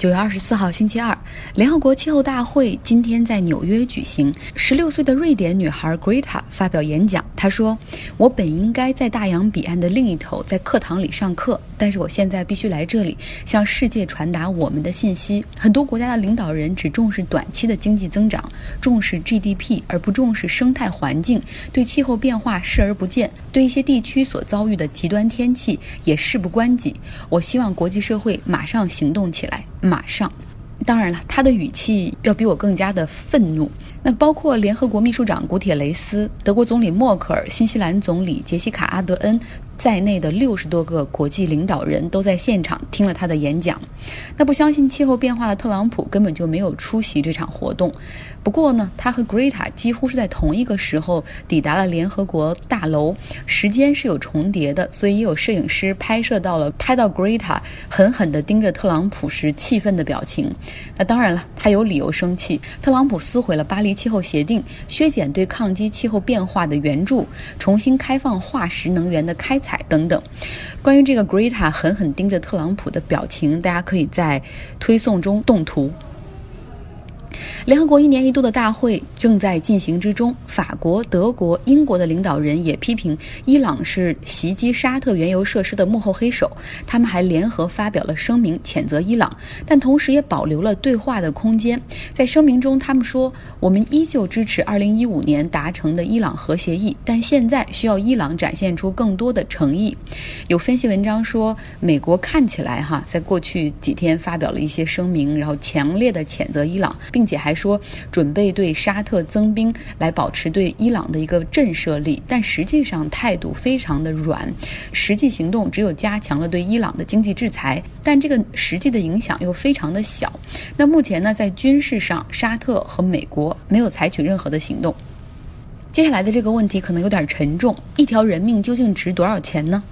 九月二十四号，星期二，联合国气候大会今天在纽约举行。十六岁的瑞典女孩 Greta 发表演讲，她说：“我本应该在大洋彼岸的另一头，在课堂里上课，但是我现在必须来这里，向世界传达我们的信息。很多国家的领导人只重视短期的经济增长，重视 GDP，而不重视生态环境，对气候变化视而不见，对一些地区所遭遇的极端天气也事不关己。我希望国际社会马上行动起来。”马上，当然了，他的语气要比我更加的愤怒。那包括联合国秘书长古铁雷斯、德国总理默克尔、新西兰总理杰西卡阿德恩。在内的六十多个国际领导人都在现场听了他的演讲。那不相信气候变化的特朗普根本就没有出席这场活动。不过呢，他和 Greta 几乎是在同一个时候抵达了联合国大楼，时间是有重叠的，所以也有摄影师拍摄到了拍到 Greta 狠狠地盯着特朗普时气愤的表情。那当然了，他有理由生气。特朗普撕毁了巴黎气候协定，削减对抗击气候变化的援助，重新开放化石能源的开采。等等，关于这个 Greta 狠狠盯着特朗普的表情，大家可以在推送中动图。联合国一年一度的大会正在进行之中，法国、德国、英国的领导人也批评伊朗是袭击沙特原油设施的幕后黑手。他们还联合发表了声明，谴责伊朗，但同时也保留了对话的空间。在声明中，他们说：“我们依旧支持2015年达成的伊朗核协议，但现在需要伊朗展现出更多的诚意。”有分析文章说，美国看起来哈，在过去几天发表了一些声明，然后强烈的谴责伊朗，并且且还。说准备对沙特增兵，来保持对伊朗的一个震慑力，但实际上态度非常的软，实际行动只有加强了对伊朗的经济制裁，但这个实际的影响又非常的小。那目前呢，在军事上，沙特和美国没有采取任何的行动。接下来的这个问题可能有点沉重：一条人命究竟值多少钱呢？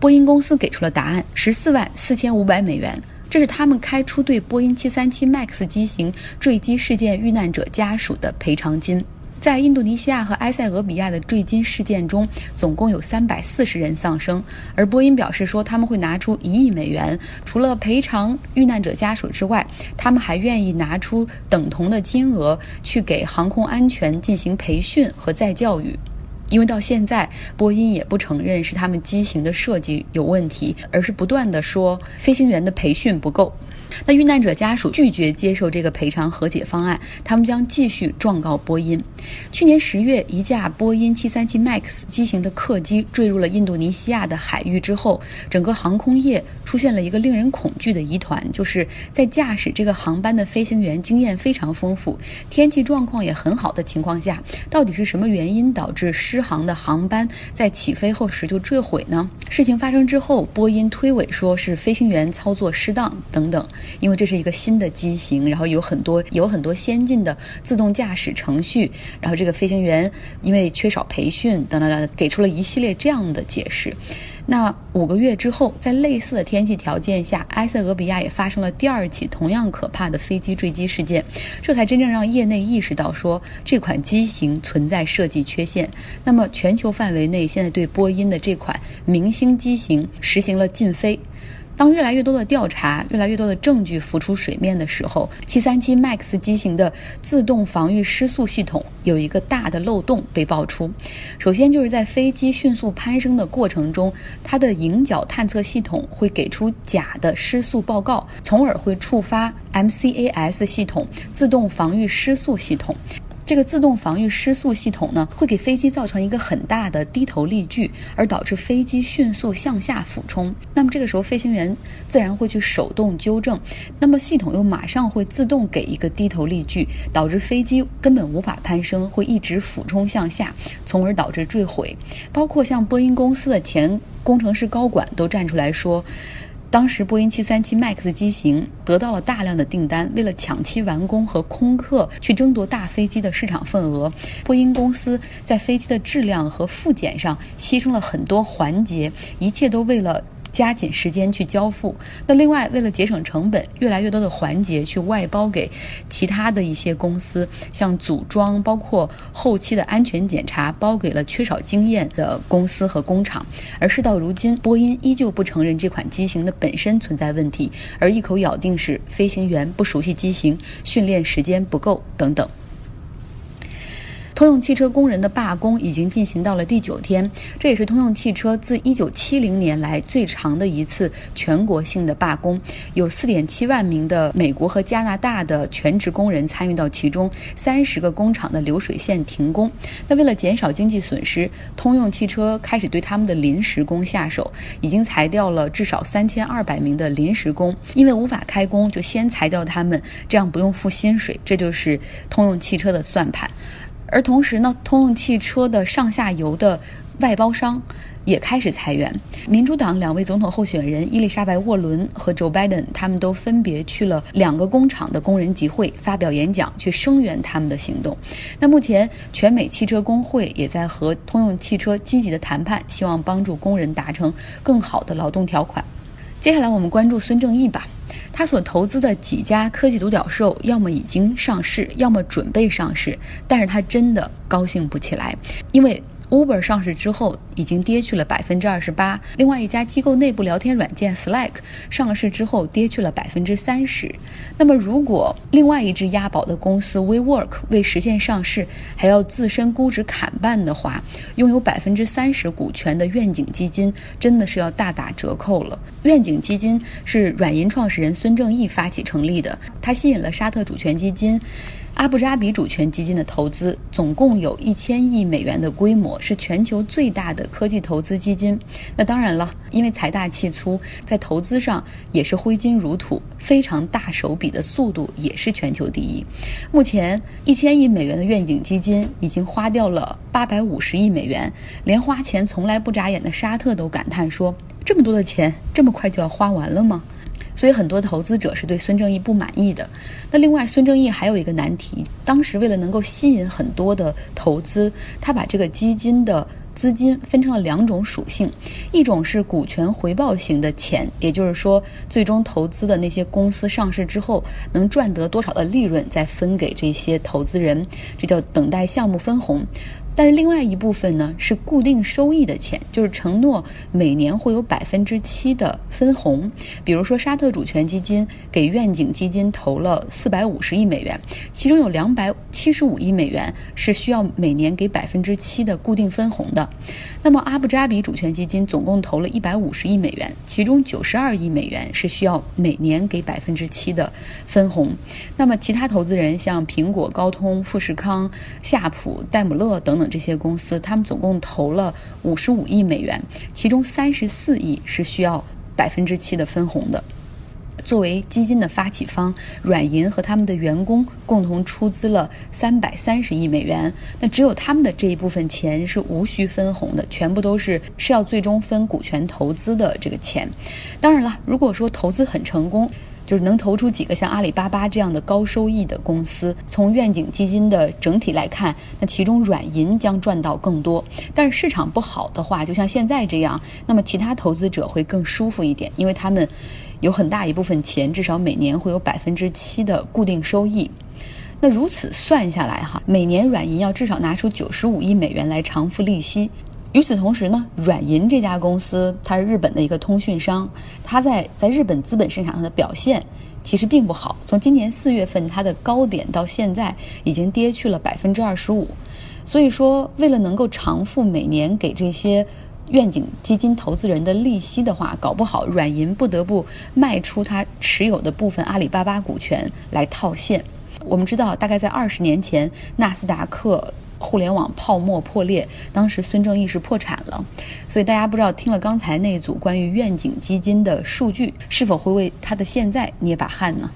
波音公司给出了答案：十四万四千五百美元。这是他们开出对波音737 MAX 机型坠机事件遇难者家属的赔偿金。在印度尼西亚和埃塞俄比亚的坠机事件中，总共有340人丧生，而波音表示说他们会拿出一亿美元，除了赔偿遇难者家属之外，他们还愿意拿出等同的金额去给航空安全进行培训和再教育。因为到现在，波音也不承认是他们机型的设计有问题，而是不断的说飞行员的培训不够。那遇难者家属拒绝接受这个赔偿和解方案，他们将继续状告波音。去年十月，一架波音737 MAX 机型的客机坠入了印度尼西亚的海域之后，整个航空业出现了一个令人恐惧的疑团，就是在驾驶这个航班的飞行员经验非常丰富，天气状况也很好的情况下，到底是什么原因导致失航的航班在起飞后时就坠毁呢？事情发生之后，波音推诿说是飞行员操作失当等等。因为这是一个新的机型，然后有很多有很多先进的自动驾驶程序，然后这个飞行员因为缺少培训等等等，给出了一系列这样的解释。那五个月之后，在类似的天气条件下，埃塞俄比亚也发生了第二起同样可怕的飞机坠机事件，这才真正让业内意识到说这款机型存在设计缺陷。那么全球范围内现在对波音的这款明星机型实行了禁飞。当越来越多的调查、越来越多的证据浮出水面的时候，737 MAX 机型的自动防御失速系统有一个大的漏洞被爆出。首先就是在飞机迅速攀升的过程中，它的迎角探测系统会给出假的失速报告，从而会触发 MCAS 系统自动防御失速系统。这个自动防御失速系统呢，会给飞机造成一个很大的低头力矩，而导致飞机迅速向下俯冲。那么这个时候，飞行员自然会去手动纠正，那么系统又马上会自动给一个低头力矩，导致飞机根本无法攀升，会一直俯冲向下，从而导致坠毁。包括像波音公司的前工程师高管都站出来说。当时波音737 MAX 机型得到了大量的订单，为了抢期完工和空客去争夺大飞机的市场份额，波音公司在飞机的质量和复检上牺牲了很多环节，一切都为了加紧时间去交付。那另外，为了节省成本，越来越多的环节去外包给其他的一些公司，像组装，包括后期的安全检查，包给了缺少经验的公司和工厂。而事到如今，波音依旧不承认这款机型的本身存在问题，而一口咬定是飞行员不熟悉机型、训练时间不够等等。通用汽车工人的罢工已经进行到了第九天，这也是通用汽车自1970年来最长的一次全国性的罢工，有4.7万名的美国和加拿大的全职工人参与到其中，三十个工厂的流水线停工。那为了减少经济损失，通用汽车开始对他们的临时工下手，已经裁掉了至少3200名的临时工，因为无法开工，就先裁掉他们，这样不用付薪水。这就是通用汽车的算盘。而同时呢，通用汽车的上下游的外包商也开始裁员。民主党两位总统候选人伊丽莎白·沃伦和 Joe Biden，他们都分别去了两个工厂的工人集会发表演讲，去声援他们的行动。那目前，全美汽车工会也在和通用汽车积极的谈判，希望帮助工人达成更好的劳动条款。接下来，我们关注孙正义吧。他所投资的几家科技独角兽，要么已经上市，要么准备上市，但是他真的高兴不起来，因为。Uber 上市之后已经跌去了百分之二十八，另外一家机构内部聊天软件 Slack 上市之后跌去了百分之三十。那么，如果另外一只押宝的公司 WeWork 为实现上市还要自身估值砍半的话，拥有百分之三十股权的愿景基金真的是要大打折扣了。愿景基金是软银创始人孙正义发起成立的，他吸引了沙特主权基金。阿布扎比主权基金的投资总共有一千亿美元的规模，是全球最大的科技投资基金。那当然了，因为财大气粗，在投资上也是挥金如土，非常大手笔的速度也是全球第一。目前一千亿美元的愿景基金已经花掉了八百五十亿美元，连花钱从来不眨眼的沙特都感叹说：“这么多的钱，这么快就要花完了吗？”所以很多投资者是对孙正义不满意的。那另外，孙正义还有一个难题，当时为了能够吸引很多的投资，他把这个基金的资金分成了两种属性，一种是股权回报型的钱，也就是说，最终投资的那些公司上市之后能赚得多少的利润，再分给这些投资人，这叫等待项目分红。但是另外一部分呢是固定收益的钱，就是承诺每年会有百分之七的分红。比如说沙特主权基金给愿景基金投了四百五十亿美元，其中有两百七十五亿美元是需要每年给百分之七的固定分红的。那么阿布扎比主权基金总共投了一百五十亿美元，其中九十二亿美元是需要每年给百分之七的分红。那么其他投资人像苹果、高通、富士康、夏普、戴姆勒等等。这些公司，他们总共投了五十五亿美元，其中三十四亿是需要百分之七的分红的。作为基金的发起方，软银和他们的员工共同出资了三百三十亿美元。那只有他们的这一部分钱是无需分红的，全部都是是要最终分股权投资的这个钱。当然了，如果说投资很成功。就是能投出几个像阿里巴巴这样的高收益的公司。从愿景基金的整体来看，那其中软银将赚到更多。但是市场不好的话，就像现在这样，那么其他投资者会更舒服一点，因为他们有很大一部分钱，至少每年会有百分之七的固定收益。那如此算下来哈，每年软银要至少拿出九十五亿美元来偿付利息。与此同时呢，软银这家公司它是日本的一个通讯商，它在在日本资本市场上的表现其实并不好。从今年四月份它的高点到现在，已经跌去了百分之二十五。所以说，为了能够偿付每年给这些愿景基金投资人的利息的话，搞不好软银不得不卖出它持有的部分阿里巴巴股权来套现。我们知道，大概在二十年前，纳斯达克。互联网泡沫破裂，当时孙正义是破产了，所以大家不知道听了刚才那组关于愿景基金的数据，是否会为他的现在捏把汗呢？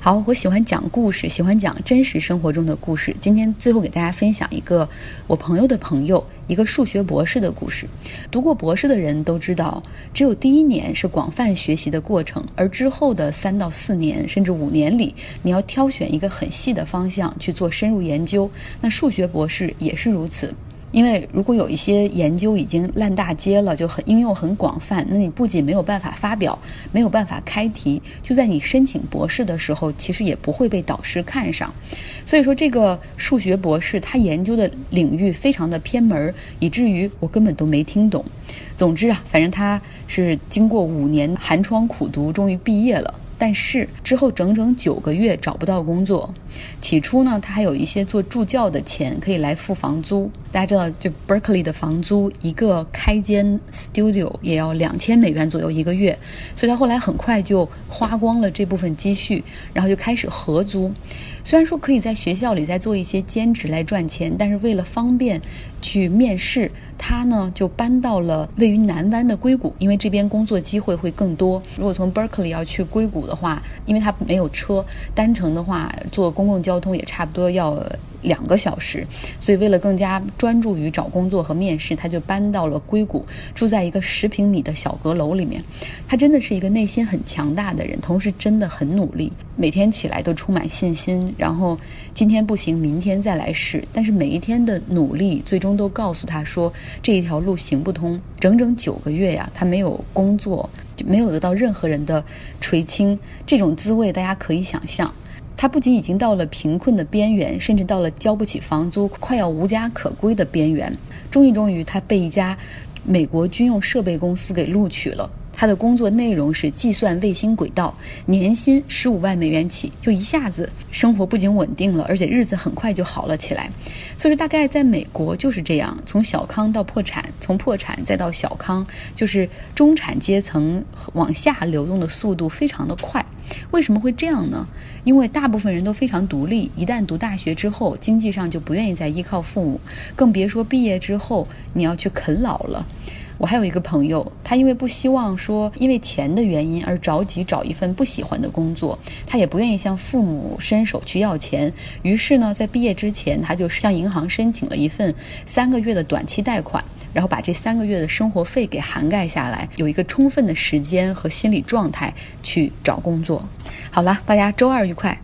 好，我喜欢讲故事，喜欢讲真实生活中的故事。今天最后给大家分享一个我朋友的朋友，一个数学博士的故事。读过博士的人都知道，只有第一年是广泛学习的过程，而之后的三到四年甚至五年里，你要挑选一个很细的方向去做深入研究。那数学博士也是如此。因为如果有一些研究已经烂大街了，就很应用很广泛，那你不仅没有办法发表，没有办法开题，就在你申请博士的时候，其实也不会被导师看上。所以说，这个数学博士他研究的领域非常的偏门，以至于我根本都没听懂。总之啊，反正他是经过五年寒窗苦读，终于毕业了。但是之后整整九个月找不到工作。起初呢，他还有一些做助教的钱可以来付房租。大家知道，就 Berkeley 的房租，一个开间 studio 也要两千美元左右一个月，所以他后来很快就花光了这部分积蓄，然后就开始合租。虽然说可以在学校里再做一些兼职来赚钱，但是为了方便去面试，他呢就搬到了位于南湾的硅谷，因为这边工作机会会更多。如果从 Berkeley 要去硅谷的话，因为他没有车，单程的话坐公共交通也差不多要。两个小时，所以为了更加专注于找工作和面试，他就搬到了硅谷，住在一个十平米的小阁楼里面。他真的是一个内心很强大的人，同时真的很努力，每天起来都充满信心。然后今天不行，明天再来试。但是每一天的努力，最终都告诉他说这一条路行不通。整整九个月呀，他没有工作，就没有得到任何人的垂青，这种滋味大家可以想象。他不仅已经到了贫困的边缘，甚至到了交不起房租、快要无家可归的边缘。终于，终于，他被一家美国军用设备公司给录取了。他的工作内容是计算卫星轨道，年薪十五万美元起，就一下子生活不仅稳定了，而且日子很快就好了起来。所以说，大概在美国就是这样，从小康到破产，从破产再到小康，就是中产阶层往下流动的速度非常的快。为什么会这样呢？因为大部分人都非常独立，一旦读大学之后，经济上就不愿意再依靠父母，更别说毕业之后你要去啃老了。我还有一个朋友，他因为不希望说因为钱的原因而着急找一份不喜欢的工作，他也不愿意向父母伸手去要钱，于是呢，在毕业之前，他就向银行申请了一份三个月的短期贷款，然后把这三个月的生活费给涵盖下来，有一个充分的时间和心理状态去找工作。好了，大家周二愉快。